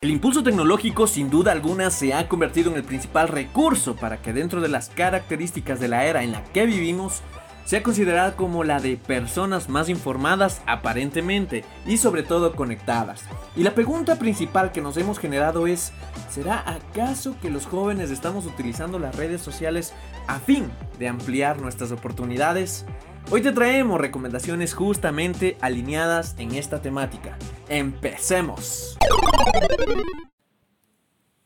El impulso tecnológico sin duda alguna se ha convertido en el principal recurso para que dentro de las características de la era en la que vivimos sea considerada como la de personas más informadas aparentemente y sobre todo conectadas. Y la pregunta principal que nos hemos generado es, ¿será acaso que los jóvenes estamos utilizando las redes sociales a fin de ampliar nuestras oportunidades? Hoy te traemos recomendaciones justamente alineadas en esta temática. Empecemos.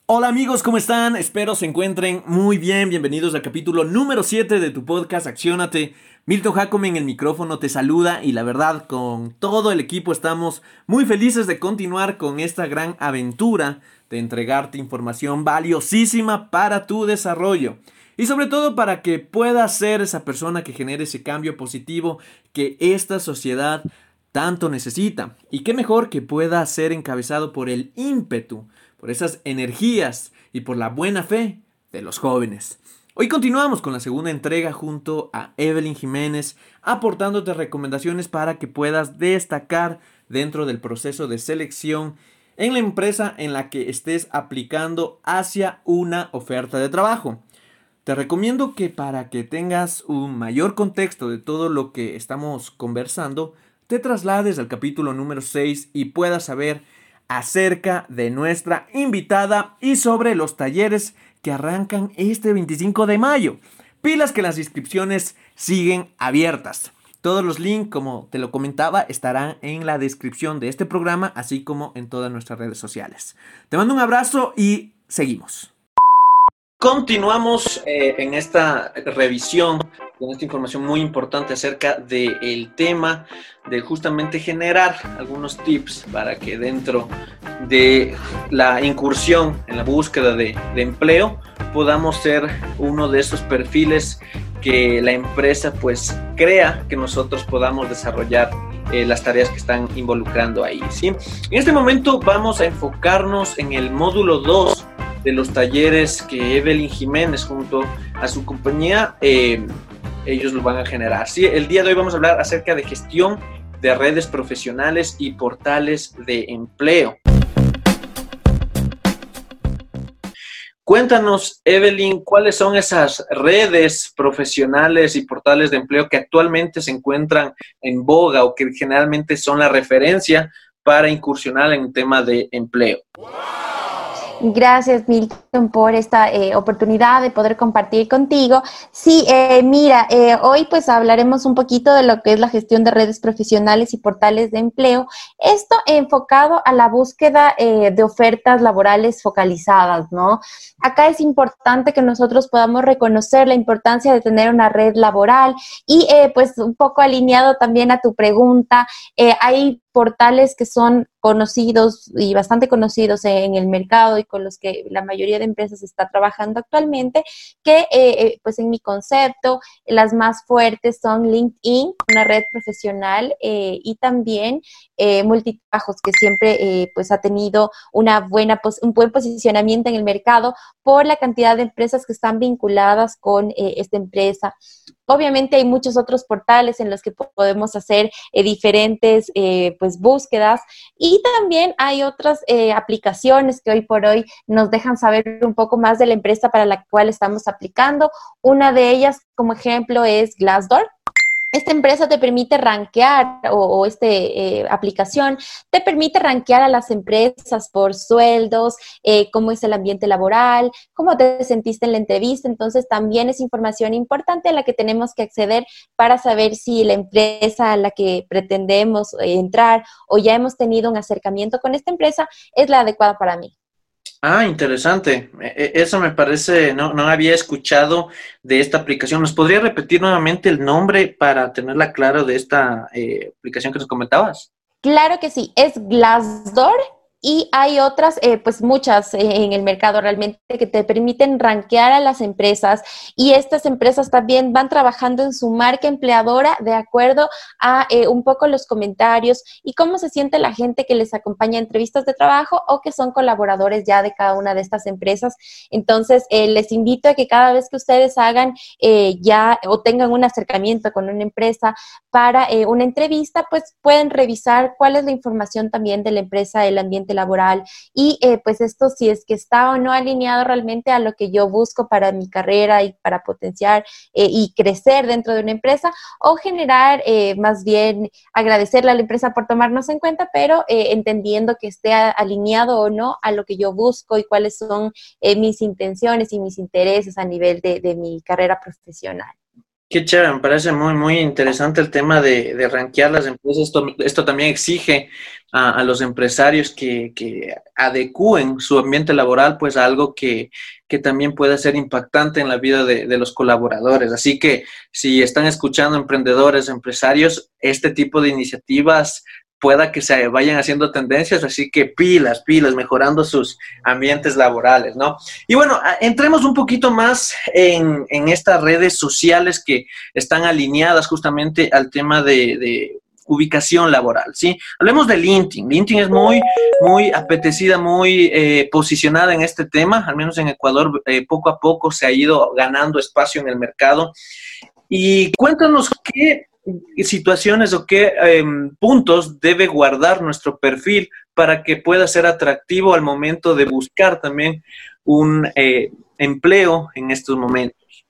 Hola amigos, ¿cómo están? Espero se encuentren muy bien. Bienvenidos al capítulo número 7 de tu podcast Acciónate. Milton Jacome en el micrófono te saluda y la verdad con todo el equipo estamos muy felices de continuar con esta gran aventura de entregarte información valiosísima para tu desarrollo. Y sobre todo para que puedas ser esa persona que genere ese cambio positivo que esta sociedad tanto necesita. Y qué mejor que pueda ser encabezado por el ímpetu, por esas energías y por la buena fe de los jóvenes. Hoy continuamos con la segunda entrega junto a Evelyn Jiménez, aportándote recomendaciones para que puedas destacar dentro del proceso de selección en la empresa en la que estés aplicando hacia una oferta de trabajo. Te recomiendo que para que tengas un mayor contexto de todo lo que estamos conversando, te traslades al capítulo número 6 y puedas saber acerca de nuestra invitada y sobre los talleres que arrancan este 25 de mayo. Pilas que las inscripciones siguen abiertas. Todos los links, como te lo comentaba, estarán en la descripción de este programa, así como en todas nuestras redes sociales. Te mando un abrazo y seguimos. Continuamos eh, en esta revisión con esta información muy importante acerca del tema de justamente generar algunos tips para que dentro de la incursión en la búsqueda de, empleo podamos ser uno de esos perfiles que la empresa pues crea que nosotros podamos desarrollar eh, las tareas que están involucrando ahí. En este momento vamos a enfocarnos en el módulo 2 de los talleres que Evelyn Jiménez junto a su compañía, eh, ellos lo van a generar. ¿sí? El día de hoy vamos a hablar acerca de gestión de redes profesionales y portales de empleo. Cuéntanos, Evelyn, cuáles son esas redes profesionales y portales de empleo que actualmente se encuentran en boga o que generalmente son la referencia para incursionar en un tema de empleo. Gracias, Milton, por esta eh, oportunidad de poder compartir contigo. Sí, eh, mira, eh, hoy pues hablaremos un poquito de lo que es la gestión de redes profesionales y portales de empleo. Esto enfocado a la búsqueda de ofertas laborales focalizadas, ¿no? Acá es importante que nosotros podamos reconocer la importancia de tener una red laboral y pues un poco alineado también a tu pregunta, hay portales que son conocidos y bastante conocidos en el mercado y con los que la mayoría de empresas está trabajando actualmente, que eh, eh, pues en mi concepto las más fuertes son LinkedIn, una red profesional eh, y también Multitrabajos, que siempre pues ha tenido una buena un buen posicionamiento en el mercado por la cantidad de empresas que están vinculadas con esta empresa. Obviamente hay muchos otros portales en los que podemos hacer eh, diferentes eh, pues búsquedas y también hay otras eh, aplicaciones que hoy por hoy nos dejan saber un poco más de la empresa para la cual estamos aplicando. Una de ellas como ejemplo es Glassdoor esta empresa te permite rankear o, esta eh, aplicación te permite rankear a las empresas por sueldos, eh, cómo es el ambiente laboral, cómo te sentiste en la entrevista. Entonces también es información importante a la que tenemos que acceder para saber si la empresa a la que pretendemos eh, entrar o ya hemos tenido un acercamiento con esta empresa es la adecuada para mí. Ah, interesante. E, e, eso me parece, no, no había escuchado de esta aplicación. ¿Nos podría repetir nuevamente el nombre para tenerla claro de esta eh, aplicación que nos comentabas? Claro que sí, es Glassdoor y hay otras, eh, pues muchas eh, en el mercado realmente que te permiten rankear a las empresas y estas empresas también van trabajando en su marca empleadora de acuerdo a eh, un poco los comentarios y cómo se siente la gente que les acompaña a entrevistas de trabajo o que son colaboradores ya de cada una de estas empresas. Entonces, les invito a que cada vez que ustedes hagan ya o tengan un acercamiento con una empresa para una entrevista, pues pueden revisar cuál es la información también de la empresa, el ambiente laboral y eh, pues esto si es que está o no alineado realmente a lo que yo busco para mi carrera y para potenciar eh, y crecer dentro de una empresa o generar eh, más bien agradecerle a la empresa por tomarnos en cuenta, pero entendiendo que esté alineado o no a lo que yo busco y cuáles son mis intenciones y mis intereses a nivel de mi carrera profesional. Qué chévere, me parece muy, muy interesante el tema de, de rankear las empresas. Esto, también exige a, los empresarios que, que, adecúen su ambiente laboral pues a algo que, que también pueda ser impactante en la vida de, de, los colaboradores. Así que si están escuchando emprendedores, empresarios, este tipo de iniciativas pueda que se vayan haciendo tendencias, así que pilas, pilas, mejorando sus ambientes laborales, ¿no? Y bueno, entremos un poquito más en, en estas redes sociales que están alineadas justamente al tema de, ubicación laboral, ¿sí? Hablemos de LinkedIn. LinkedIn es muy, muy apetecida, muy eh, posicionada en este tema, al menos en Ecuador eh, poco a poco se ha ido ganando espacio en el mercado. Y cuéntanos qué situaciones o qué em, puntos debe guardar nuestro perfil para que pueda ser atractivo al momento de buscar también un eh, empleo en estos momentos.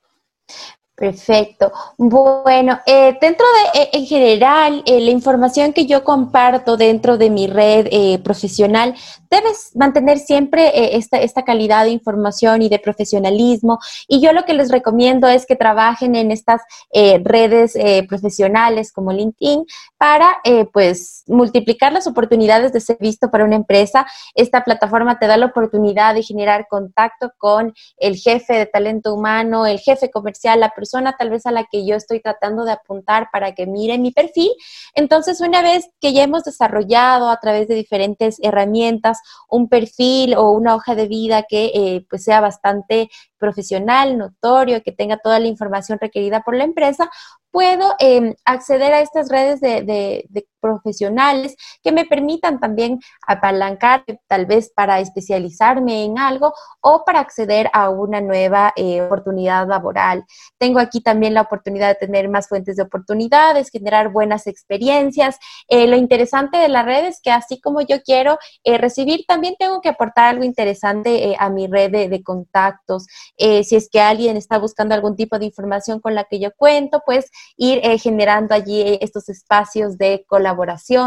Perfecto. Bueno, eh, dentro de, eh, en general, la información que yo comparto dentro de mi red profesional debes mantener siempre eh, esta, esta calidad de información y de profesionalismo. Y yo lo que les recomiendo es que trabajen en estas eh, redes eh, profesionales como LinkedIn para pues multiplicar las oportunidades de ser visto para una empresa. Esta plataforma te da la oportunidad de generar contacto con el jefe de talento humano, el jefe comercial, la persona tal vez a la que yo estoy tratando de apuntar para que mire mi perfil. Entonces, una vez que ya hemos desarrollado a través de diferentes herramientas un perfil o una hoja de vida que eh, pues sea bastante profesional, notorio, que tenga toda la información requerida por la empresa, puedo em, acceder a estas redes de, profesionales que me permitan también apalancar tal vez para especializarme en algo o para acceder a una nueva eh, oportunidad laboral. Tengo aquí también la oportunidad de tener más fuentes de oportunidades, generar buenas experiencias. Eh, lo interesante de la red es que así como yo quiero eh, recibir, también tengo que aportar algo interesante a mi red de contactos. si es que alguien está buscando algún tipo de información con la que yo cuento, pues ir eh, generando allí eh, estos espacios de colaboración,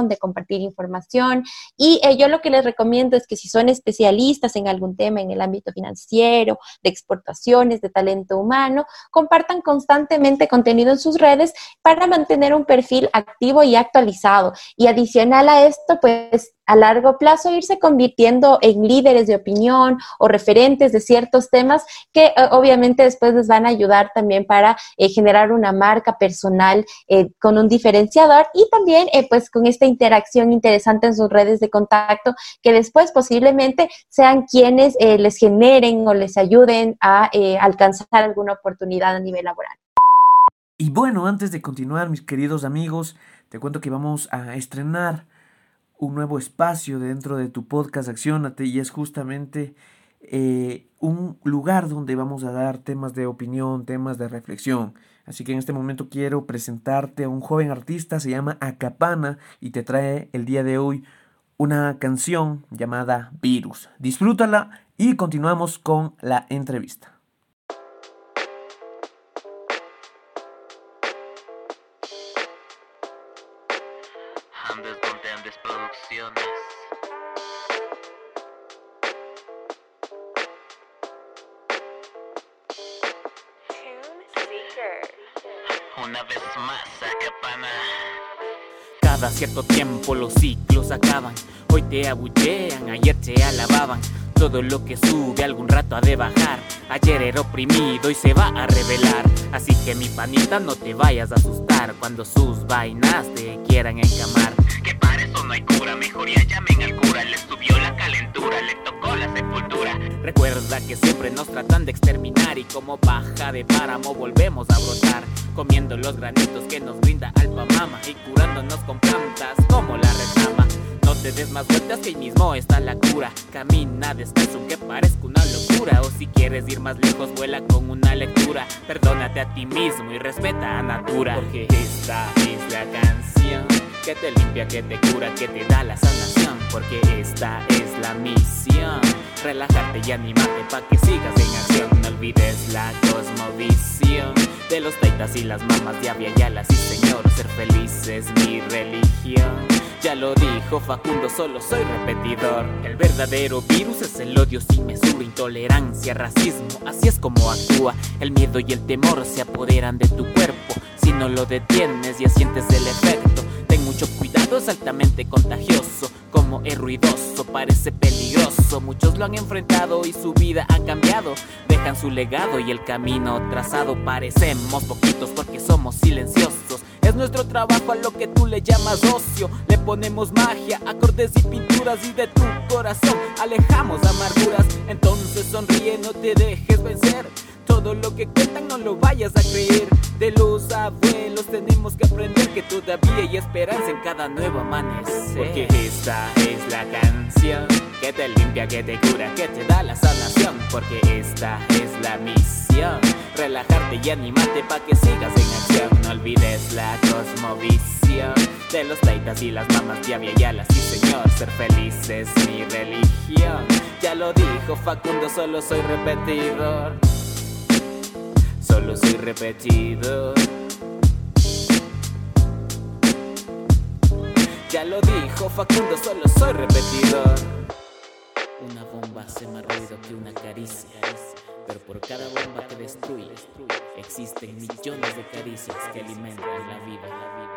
de compartir información. Y eh, yo lo que les recomiendo es que si son especialistas en algún tema en el ámbito financiero, de exportaciones, de talento humano, compartan constantemente contenido en sus redes para mantener un perfil activo y actualizado. Y adicional a esto, pues a largo plazo irse convirtiendo en líderes de opinión o referentes de ciertos temas que eh, obviamente después les van a ayudar también para eh, generar una marca personal eh, con un diferenciador y también pues con esta interacción interesante en sus redes de contacto que después posiblemente sean quienes les generen o les ayuden a alcanzar alguna oportunidad a nivel laboral. Y bueno, antes de continuar, mis queridos amigos, te cuento que vamos a estrenar un nuevo espacio dentro de tu podcast Accionate y es justamente eh, un lugar donde vamos a dar temas de opinión, temas de reflexión. Así que en este momento quiero presentarte a un joven artista, se llama Acapana y te trae el día de hoy una canción llamada Virus. Disfrútala y continuamos con la entrevista. Una vez más, acapana. Cada cierto tiempo los ciclos acaban. Hoy te abuchean, ayer te alababan. Todo lo que sube algún rato ha de bajar. Ayer era oprimido y se va a revelar. Así que mi panita no te vayas a asustar cuando sus vainas te quieran encamar. No hay cura, mejor ya llamen al cura, le subió la calentura, le tocó la sepultura. Recuerda que siempre nos tratan de exterminar y como baja de páramo volvemos a brotar, comiendo los granitos que nos brinda Alpa Mama y curándonos con plantas como la retama. No te des más vueltas que ahí mismo está la cura. Camina descalzo que parezca una locura. O si quieres ir más lejos, vuela con una lectura. Perdónate a ti mismo y respeta a Natura. Porque esta es la canción que te limpia, que te cura, que te da la sanación. Porque esta es la misión. Relajarte y animarte pa' que sigas en acción. No olvides la cosmovisión de los taitas y las mamas de Avia Sí, señor, ser feliz es mi religión. Ya lo dijo Facundo, solo soy repetidor. El verdadero virus es el odio sin mesura, intolerancia, racismo. Así es como actúa. El miedo y el temor se apoderan de tu cuerpo. Si no lo detienes, ya sientes el efecto. Mucho cuidado, es altamente contagioso. Como es ruidoso, parece peligroso. Muchos lo han enfrentado y su vida ha cambiado. Dejan su legado y el camino trazado. Parecemos poquitos porque somos silenciosos. Es nuestro trabajo a lo que tú le llamas ocio. Le ponemos magia, acordes y pinturas y de tu corazón alejamos amarguras. Entonces sonríe, no te dejes vencer. Lo que cuentan no lo vayas a creer. De los abuelos tenemos que aprender que todavía hay esperanza en cada nuevo amanecer. Porque esta es la canción que te limpia, que te cura, que te da la sanación. Porque esta es la misión. Relajarte y animarte pa' que sigas en acción. No olvides la cosmovisión de los taitas y las mamas de Yala. Sí, señor, ser feliz es mi religión. Ya lo dijo Facundo, solo soy repetidor solo soy repetido. Ya lo dijo Facundo, solo soy repetidor. Una bomba hace más ruido que una caricia, pero por cada bomba que destruye, existen millones de caricias que alimentan la vida.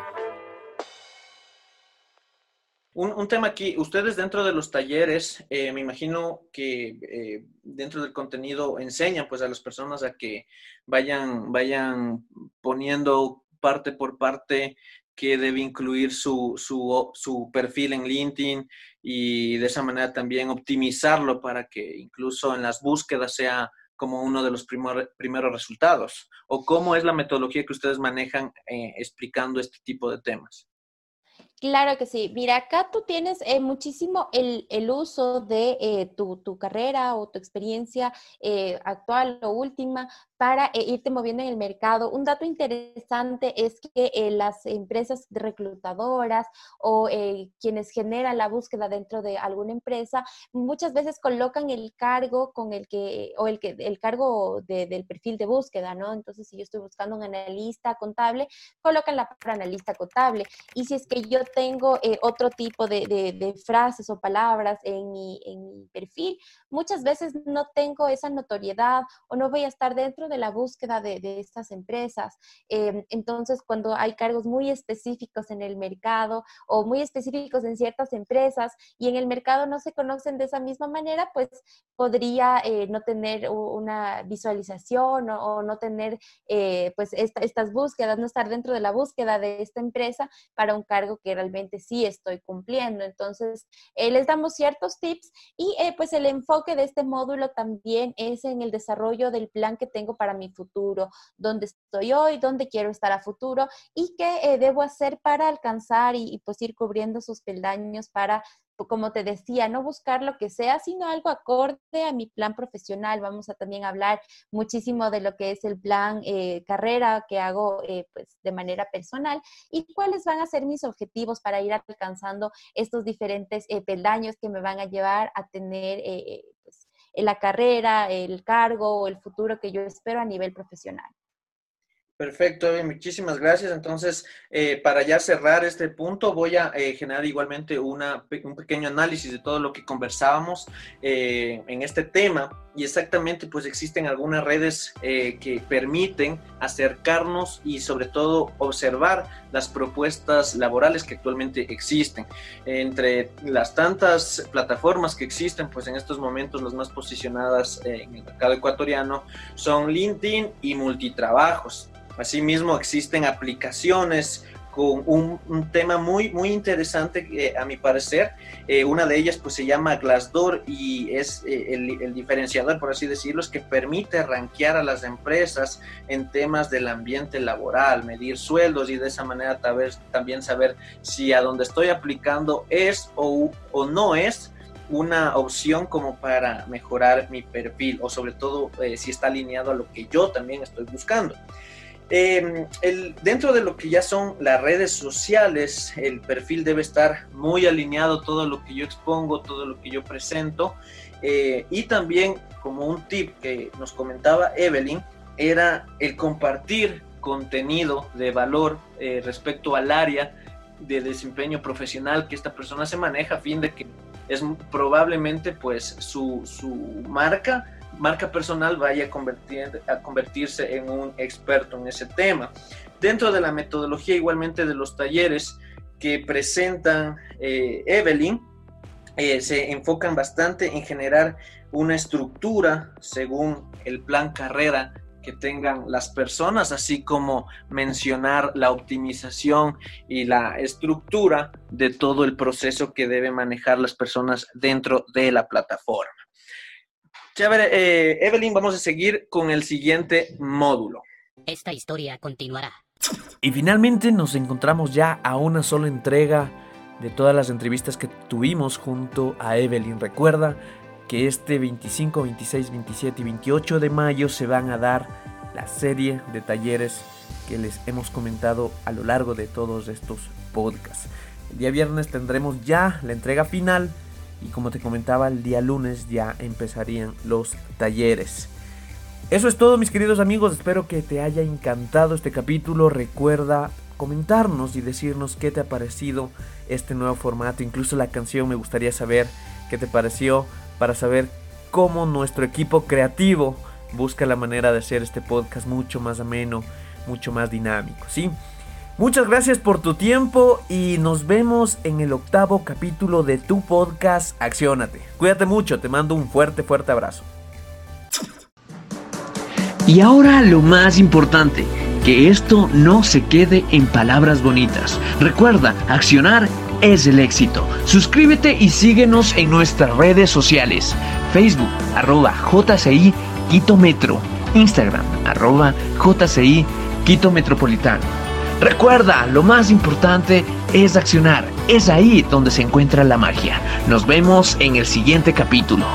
Un, tema aquí, ustedes dentro de los talleres, eh, me imagino que eh, dentro del contenido enseñan pues a las personas a que vayan, vayan poniendo parte por parte que debe incluir su, su, su, perfil en LinkedIn y de esa manera también optimizarlo para que incluso en las búsquedas sea como uno de los primeros resultados? ¿O cómo es la metodología que ustedes manejan eh, explicando este tipo de temas? Claro que sí. Mira, acá tú tienes eh, muchísimo el, uso de eh, tu, carrera o tu experiencia eh, actual o última para irte moviendo en el mercado. Un dato interesante es que las empresas reclutadoras o quienes generan la búsqueda dentro de alguna empresa muchas veces colocan el cargo con el que, o el, que, el cargo del perfil de búsqueda, ¿no? Entonces, si yo estoy buscando un analista contable, colocan la palabra analista contable. Y si es que yo tengo eh, otro tipo de, frases o palabras en mi, perfil, muchas veces no tengo esa notoriedad o no voy a estar dentro de la búsqueda de, estas empresas. Em, entonces, cuando hay cargos muy específicos en el mercado o muy específicos en ciertas empresas y en el mercado no se conocen de esa misma manera, pues podría eh, no tener una visualización o, no tener eh, pues estas búsquedas, no estar dentro de la búsqueda de esta empresa para un cargo que realmente sí estoy cumpliendo. Entonces, eh, les damos ciertos tips y eh, pues el enfoque de este módulo también es en el desarrollo del plan que tengo para mi futuro, dónde estoy hoy, dónde quiero estar a futuro y qué eh, debo hacer para alcanzar y, y pues ir cubriendo sus peldaños para como te decía, no buscar lo que sea, sino algo acorde a mi plan profesional. Vamos a también hablar muchísimo de lo que es el plan eh, carrera que hago eh, pues de manera personal y cuáles van a ser mis objetivos para ir alcanzando estos diferentes eh, peldaños que me van a llevar a tener pues, la carrera, el cargo o el futuro que yo espero a nivel profesional. Perfecto, muchísimas gracias. Entonces, eh, para ya cerrar este punto, voy a eh, generar igualmente una, un pequeño análisis de todo lo que conversábamos eh, en este tema. Y exactamente, pues existen algunas redes que permiten acercarnos y sobre todo observar las propuestas laborales que actualmente existen. Entre las tantas plataformas que existen, pues en estos momentos las más posicionadas en el mercado ecuatoriano son LinkedIn y Multitrabajos. Asimismo, existen aplicaciones con un, tema muy, muy interesante, eh, a mi parecer. Eh, una de ellas pues se llama Glassdoor y es eh, el, diferenciador, por así decirlo, es que permite rankear a las empresas en temas del ambiente laboral, medir sueldos y de esa manera también saber si a donde estoy aplicando es o no es una opción como para mejorar mi perfil o sobre todo si está alineado a lo que yo también estoy buscando. Em, el, dentro de lo que ya son las redes sociales, el perfil debe estar muy alineado todo lo que yo expongo, todo lo que yo presento. Eh, y también como un tip que nos comentaba Evelyn, era el compartir contenido de valor eh, respecto al área de desempeño profesional que esta persona se maneja a fin de que es probablemente pues su, su marca marca personal vaya a, convertir, a convertirse en un experto en ese tema. Dentro de la metodología igualmente de los talleres que presentan eh, Evelyn, eh, se enfocan bastante en generar una estructura según el plan carrera que tengan las personas, así como mencionar la optimización y la estructura de todo el proceso que deben manejar las personas dentro de la plataforma. Chévere, eh, Evelyn, vamos a seguir con el siguiente módulo. Esta historia continuará. Y finalmente nos encontramos ya a una sola entrega de todas las entrevistas que tuvimos junto a Evelyn. Recuerda que este 25, 26, 27 y 28 de mayo se van a dar la serie de talleres que les hemos comentado a lo largo de todos estos podcasts. El día viernes tendremos ya la entrega final y como te comentaba el día lunes ya empezarían los talleres. Eso es todo mis queridos amigos, espero que te haya encantado este capítulo, recuerda comentarnos y decirnos qué te ha parecido este nuevo formato, incluso la canción me gustaría saber qué te pareció para saber cómo nuestro equipo creativo busca la manera de hacer este podcast mucho más ameno, mucho más dinámico, ¿sí? Muchas gracias por tu tiempo y nos vemos en el octavo capítulo de tu podcast Acciónate. Cuídate mucho, te mando un fuerte, fuerte abrazo. Y ahora lo más importante, que esto no se quede en palabras bonitas. Recuerda, accionar es el éxito. Suscríbete y síguenos en nuestras redes sociales. Facebook, arroba JCI Quito Metro. Instagram, arroba JCI Quito Metropolitano. Recuerda, lo más importante es accionar. Es ahí donde se encuentra la magia. Nos vemos en el siguiente capítulo.